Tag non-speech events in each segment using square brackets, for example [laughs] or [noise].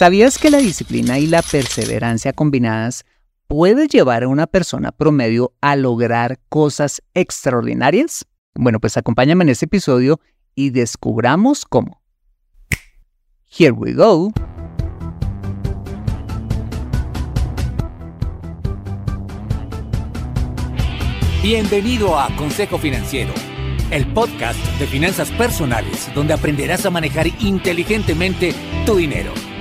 ¿Sabías que la disciplina y la perseverancia combinadas puede llevar a una persona promedio a lograr cosas extraordinarias? Bueno, pues acompáñame en este episodio y descubramos cómo. Here we go. Bienvenido a Consejo Financiero, el podcast de finanzas personales donde aprenderás a manejar inteligentemente tu dinero,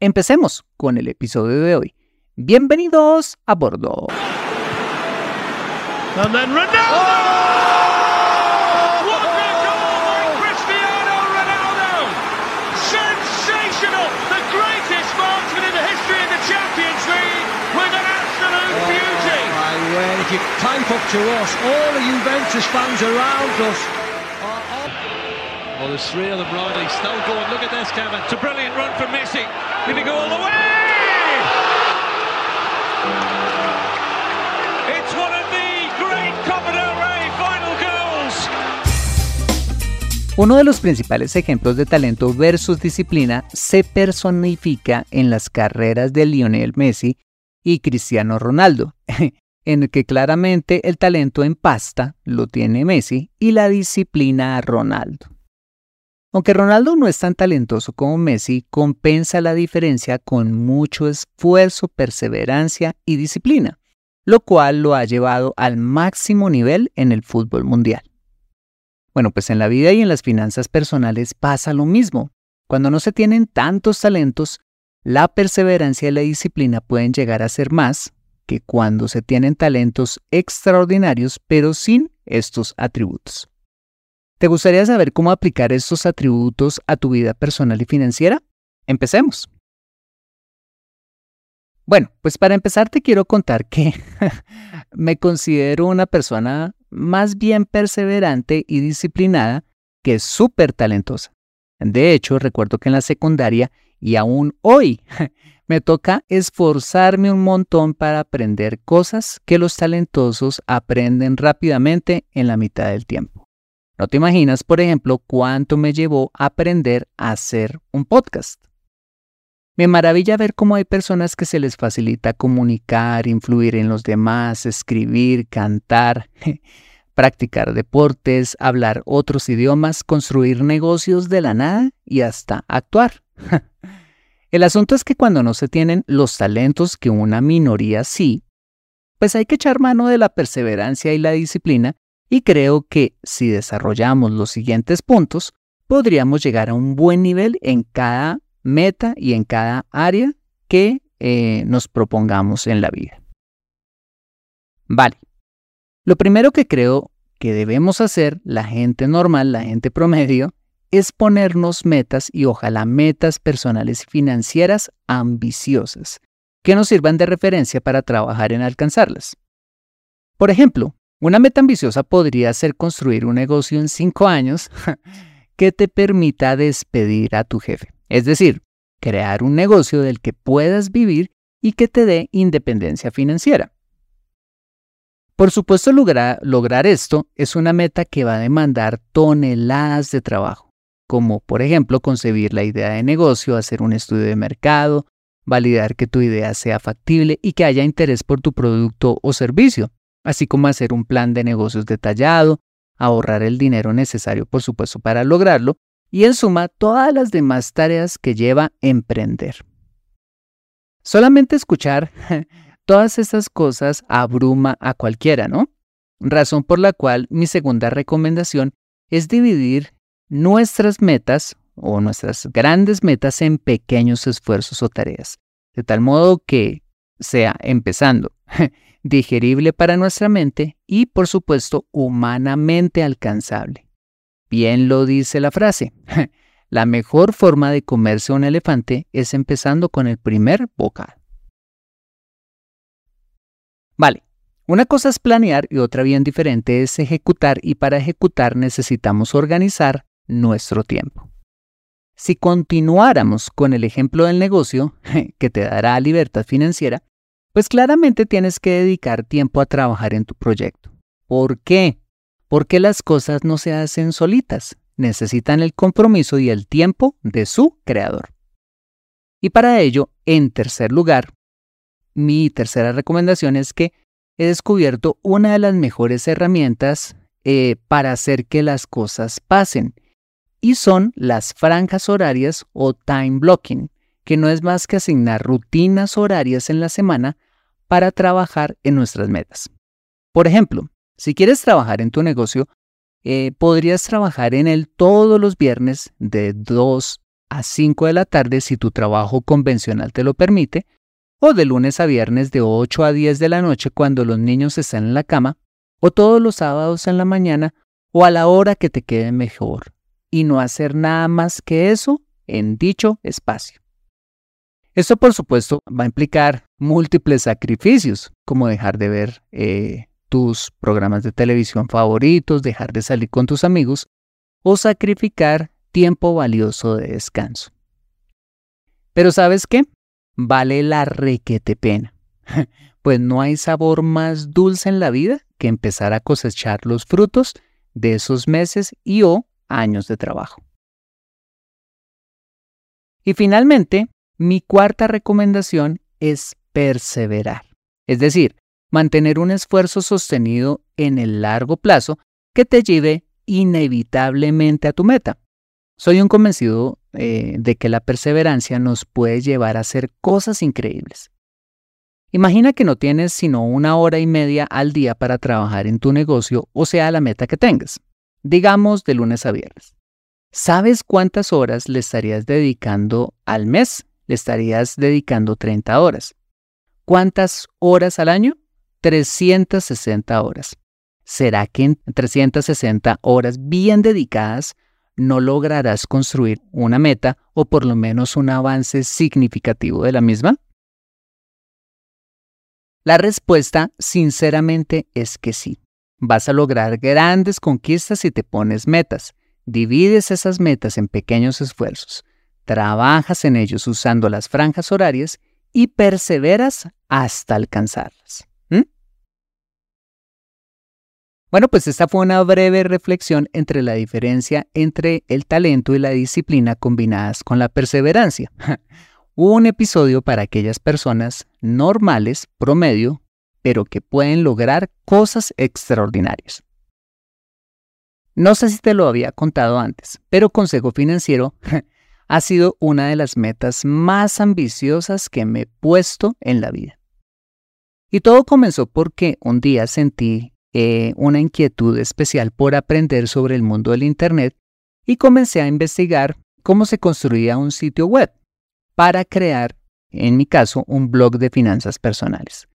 empecemos con el episodio de hoy. Bienvenidos a bordo. And then Ronaldo! Oh! What a goal by Cristiano Ronaldo! Sensational! The greatest marksman in the history of the Champions League with an absolute beauty! My word, if you type up to us, all the Juventus fans around us. It's one of the great Copa del final goals. Uno de los principales ejemplos de talento versus disciplina se personifica en las carreras de Lionel Messi y Cristiano Ronaldo, [laughs] en el que claramente el talento en pasta lo tiene Messi y la disciplina a Ronaldo. Aunque Ronaldo no es tan talentoso como Messi, compensa la diferencia con mucho esfuerzo, perseverancia y disciplina, lo cual lo ha llevado al máximo nivel en el fútbol mundial. Bueno, pues en la vida y en las finanzas personales pasa lo mismo. Cuando no se tienen tantos talentos, la perseverancia y la disciplina pueden llegar a ser más que cuando se tienen talentos extraordinarios pero sin estos atributos. ¿Te gustaría saber cómo aplicar estos atributos a tu vida personal y financiera? Empecemos. Bueno, pues para empezar te quiero contar que [laughs] me considero una persona más bien perseverante y disciplinada que súper talentosa. De hecho, recuerdo que en la secundaria y aún hoy [laughs] me toca esforzarme un montón para aprender cosas que los talentosos aprenden rápidamente en la mitad del tiempo. No te imaginas, por ejemplo, cuánto me llevó aprender a hacer un podcast. Me maravilla ver cómo hay personas que se les facilita comunicar, influir en los demás, escribir, cantar, [laughs] practicar deportes, hablar otros idiomas, construir negocios de la nada y hasta actuar. [laughs] El asunto es que cuando no se tienen los talentos que una minoría sí, pues hay que echar mano de la perseverancia y la disciplina y creo que si desarrollamos los siguientes puntos, podríamos llegar a un buen nivel en cada meta y en cada área que eh, nos propongamos en la vida. Vale. Lo primero que creo que debemos hacer la gente normal, la gente promedio, es ponernos metas y ojalá metas personales y financieras ambiciosas, que nos sirvan de referencia para trabajar en alcanzarlas. Por ejemplo, una meta ambiciosa podría ser construir un negocio en cinco años [laughs] que te permita despedir a tu jefe. Es decir, crear un negocio del que puedas vivir y que te dé independencia financiera. Por supuesto, lograr, lograr esto es una meta que va a demandar toneladas de trabajo, como por ejemplo concebir la idea de negocio, hacer un estudio de mercado, validar que tu idea sea factible y que haya interés por tu producto o servicio, así como hacer un plan de negocios detallado, ahorrar el dinero necesario, por supuesto, para lograrlo, y en suma todas las demás tareas que lleva emprender. Solamente escuchar [laughs] todas estas cosas abruma a cualquiera, ¿no? Razón por la cual mi segunda recomendación es dividir nuestras metas o nuestras grandes metas en pequeños esfuerzos o tareas, de tal modo que sea empezando [laughs] digerible para nuestra mente y, por supuesto, humanamente alcanzable. Bien lo dice la frase. [laughs] La mejor forma de comerse un elefante es empezando con el primer bocado. Vale, una cosa es planear y otra bien diferente es ejecutar y para ejecutar necesitamos organizar nuestro tiempo. Si continuáramos con el ejemplo del negocio, [laughs] que te dará libertad financiera, pues claramente tienes que dedicar tiempo a trabajar en tu proyecto. ¿Por qué? Porque las cosas no se hacen solitas, necesitan el compromiso y el tiempo de su creador. Y para ello, en tercer lugar, mi tercera recomendación es que he descubierto una de las mejores herramientas eh, para hacer que las cosas pasen, y son las franjas horarias o time blocking que no es más que asignar rutinas horarias en la semana para trabajar en nuestras metas. Por ejemplo, si quieres trabajar en tu negocio, eh, podrías trabajar en él todos los viernes de 2 a 5 de la tarde si tu trabajo convencional te lo permite, o de lunes a viernes de 8 a 10 de la noche cuando los niños están en la cama, o todos los sábados en la mañana, o a la hora que te quede mejor, y no hacer nada más que eso en dicho espacio. Esto, por supuesto, va a implicar múltiples sacrificios, como dejar de ver eh, tus programas de televisión favoritos, dejar de salir con tus amigos o sacrificar tiempo valioso de descanso. Pero ¿sabes qué? Vale la requete pena, [laughs] pues no hay sabor más dulce en la vida que empezar a cosechar los frutos de esos meses y o años de trabajo. Y finalmente, mi cuarta recomendación es perseverar, es decir, mantener un esfuerzo sostenido en el largo plazo que te lleve inevitablemente a tu meta. Soy un convencido eh, de que la perseverancia nos puede llevar a hacer cosas increíbles. Imagina que no tienes sino una hora y media al día para trabajar en tu negocio o sea la meta que tengas, digamos de lunes a viernes. ¿Sabes cuántas horas le estarías dedicando al mes le estarías dedicando 30 horas. ¿Cuántas horas al año? 360 horas. ¿Será que en 360 horas bien dedicadas no lograrás construir una meta o por lo menos un avance significativo de la misma? La respuesta, sinceramente, es que sí. Vas a lograr grandes conquistas si te pones metas. Divides esas metas en pequeños esfuerzos trabajas en ellos usando las franjas horarias y perseveras hasta alcanzarlas. Bueno, pues esta fue una breve reflexión entre la diferencia entre el talento y la disciplina combinadas con la perseverancia. [laughs] Un episodio para aquellas personas normales, promedio, pero que pueden lograr cosas extraordinarias. No sé si te lo había contado antes, pero Consejo Financiero [laughs] ha sido una de las metas más ambiciosas que me he puesto en la vida. Y todo comenzó porque un día sentí eh, una inquietud especial por aprender sobre el mundo del Internet y comencé a investigar cómo se construía un sitio web para crear, en mi caso, un blog de finanzas personales.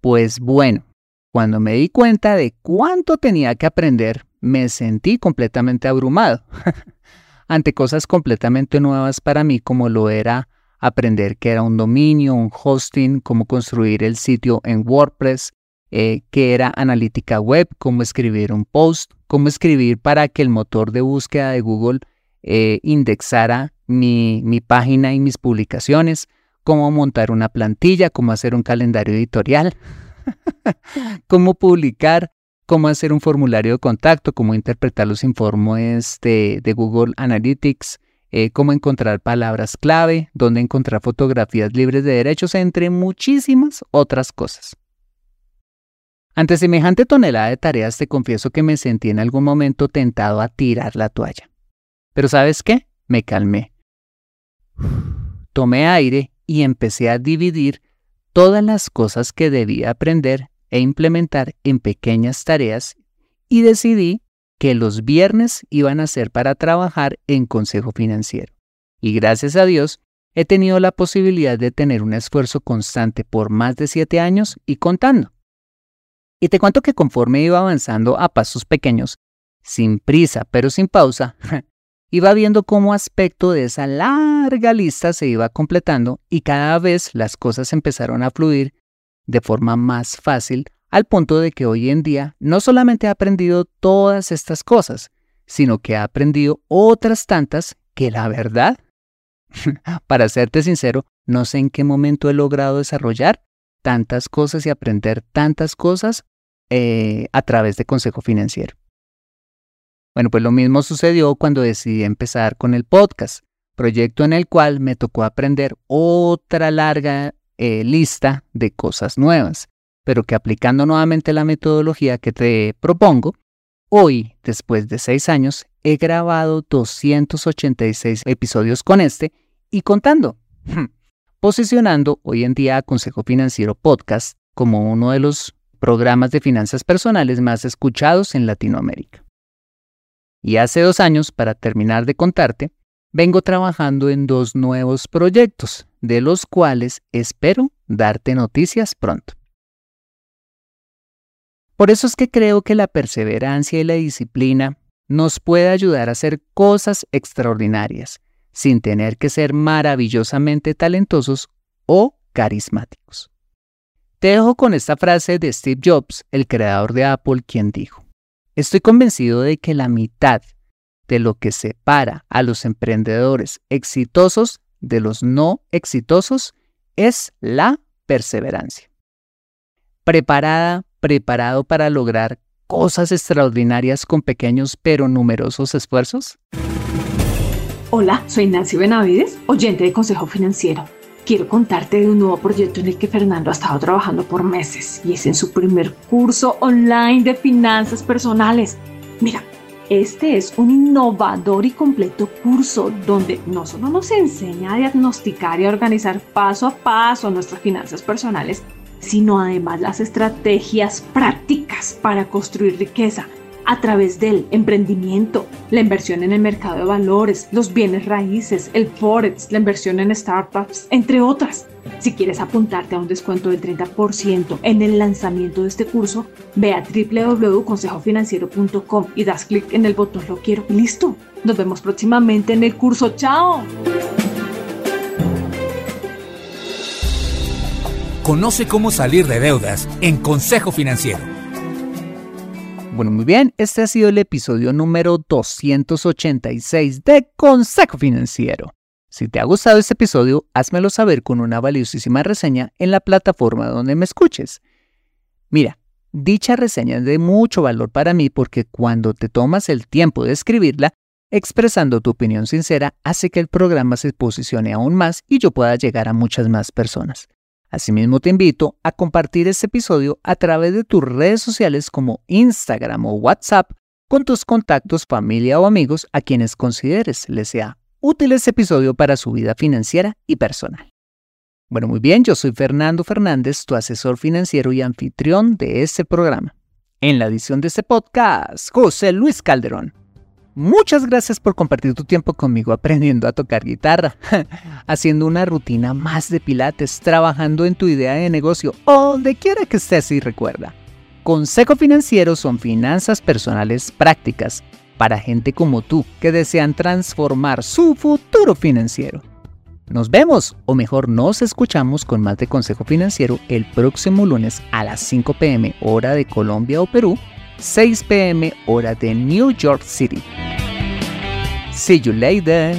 Pues bueno, Cuando me di cuenta de cuánto tenía que aprender, me sentí completamente abrumado [laughs] ante cosas completamente nuevas para mí como lo era aprender qué era un dominio, un hosting, cómo construir el sitio en WordPress, eh, qué era analítica web, cómo escribir un post, cómo escribir para que el motor de búsqueda de Google eh, indexara mi, mi página y mis publicaciones, cómo montar una plantilla, cómo hacer un calendario editorial, [laughs] cómo publicar, cómo hacer un formulario de contacto, cómo interpretar los informes de, Google Analytics, eh, cómo encontrar palabras clave, dónde encontrar fotografías libres de derechos, entre muchísimas otras cosas. Ante semejante tonelada de tareas te confieso que me sentí en algún momento tentado a tirar la toalla. Pero ¿sabes qué? Me calmé. Tomé aire y empecé a dividir todas las cosas que debía aprender e implementar en pequeñas tareas y decidí que los viernes iban a ser para trabajar en Consejo Financiero. Y gracias a Dios, he tenido la posibilidad de tener un esfuerzo constante por más de siete años y contando. Y te cuento que conforme iba avanzando a pasos pequeños, sin prisa pero sin pausa, [laughs] iba viendo cómo aspecto de esa larga lista se iba completando y cada vez las cosas empezaron a fluir de forma más fácil al punto de que hoy en día no solamente he aprendido todas estas cosas, sino que he aprendido otras tantas que la verdad, [laughs] para serte sincero, no sé en qué momento he logrado desarrollar tantas cosas y aprender tantas cosas eh, a través de Consejo Financiero. Bueno, pues lo mismo sucedió cuando decidí empezar con el podcast, proyecto en el cual me tocó aprender otra larga eh, lista de cosas nuevas pero que aplicando nuevamente la metodología que te propongo, hoy, después de seis años, he grabado 286 episodios con este y contando, posicionando hoy en día a Consejo Financiero Podcast como uno de los programas de finanzas personales más escuchados en Latinoamérica. Y hace dos años, para terminar de contarte, vengo trabajando en dos nuevos proyectos, de los cuales espero darte noticias pronto. Por eso es que creo que la perseverancia y la disciplina nos puede ayudar a hacer cosas extraordinarias, sin tener que ser maravillosamente talentosos o carismáticos. Te dejo con esta frase de Steve Jobs, el creador de Apple, quien dijo, Estoy convencido de que la mitad de lo que separa a los emprendedores exitosos de los no exitosos es la perseverancia. Preparada preparado para lograr cosas extraordinarias con pequeños pero numerosos esfuerzos? Hola, soy Nancy Benavides, oyente de Consejo Financiero. Quiero contarte de un nuevo proyecto en el que Fernando ha estado trabajando por meses y es en su primer curso online de finanzas personales. Mira, este es un innovador y completo curso donde no solo nos enseña a diagnosticar y a organizar paso a paso nuestras finanzas personales, sino además las estrategias prácticas para construir riqueza a través del emprendimiento, la inversión en el mercado de valores, los bienes raíces, el forex, la inversión en startups, entre otras. Si quieres apuntarte a un descuento del 30% en el lanzamiento de este curso, ve a www.consejofinanciero.com y das clic en el botón Lo quiero. Listo. Nos vemos próximamente en el curso. ¡Chao! Conoce cómo salir de deudas en Consejo Financiero. Bueno, muy bien, este ha sido el episodio número 286 de Consejo Financiero. Si te ha gustado este episodio, házmelo saber con una valiosísima reseña en la plataforma donde me escuches. Mira, dicha reseña es de mucho valor para mí porque cuando te tomas el tiempo de escribirla, expresando tu opinión sincera, hace que el programa se posicione aún más y yo pueda llegar a muchas más personas. Asimismo, te invito a compartir este episodio a través de tus redes sociales como Instagram o WhatsApp con tus contactos, familia o amigos a quienes consideres les sea útil este episodio para su vida financiera y personal. Bueno, muy bien, yo soy Fernando Fernández, tu asesor financiero y anfitrión de este programa. En la edición de este podcast, José Luis Calderón. Muchas gracias por compartir tu tiempo conmigo aprendiendo a tocar guitarra, [laughs] haciendo una rutina más de pilates, trabajando en tu idea de negocio o donde quiera que estés y recuerda. Consejo Financiero son finanzas personales prácticas para gente como tú que desean transformar su futuro financiero. Nos vemos, o mejor nos escuchamos con más de Consejo Financiero el próximo lunes a las 5 pm hora de Colombia o Perú, 6 pm hora de New York City. See you later.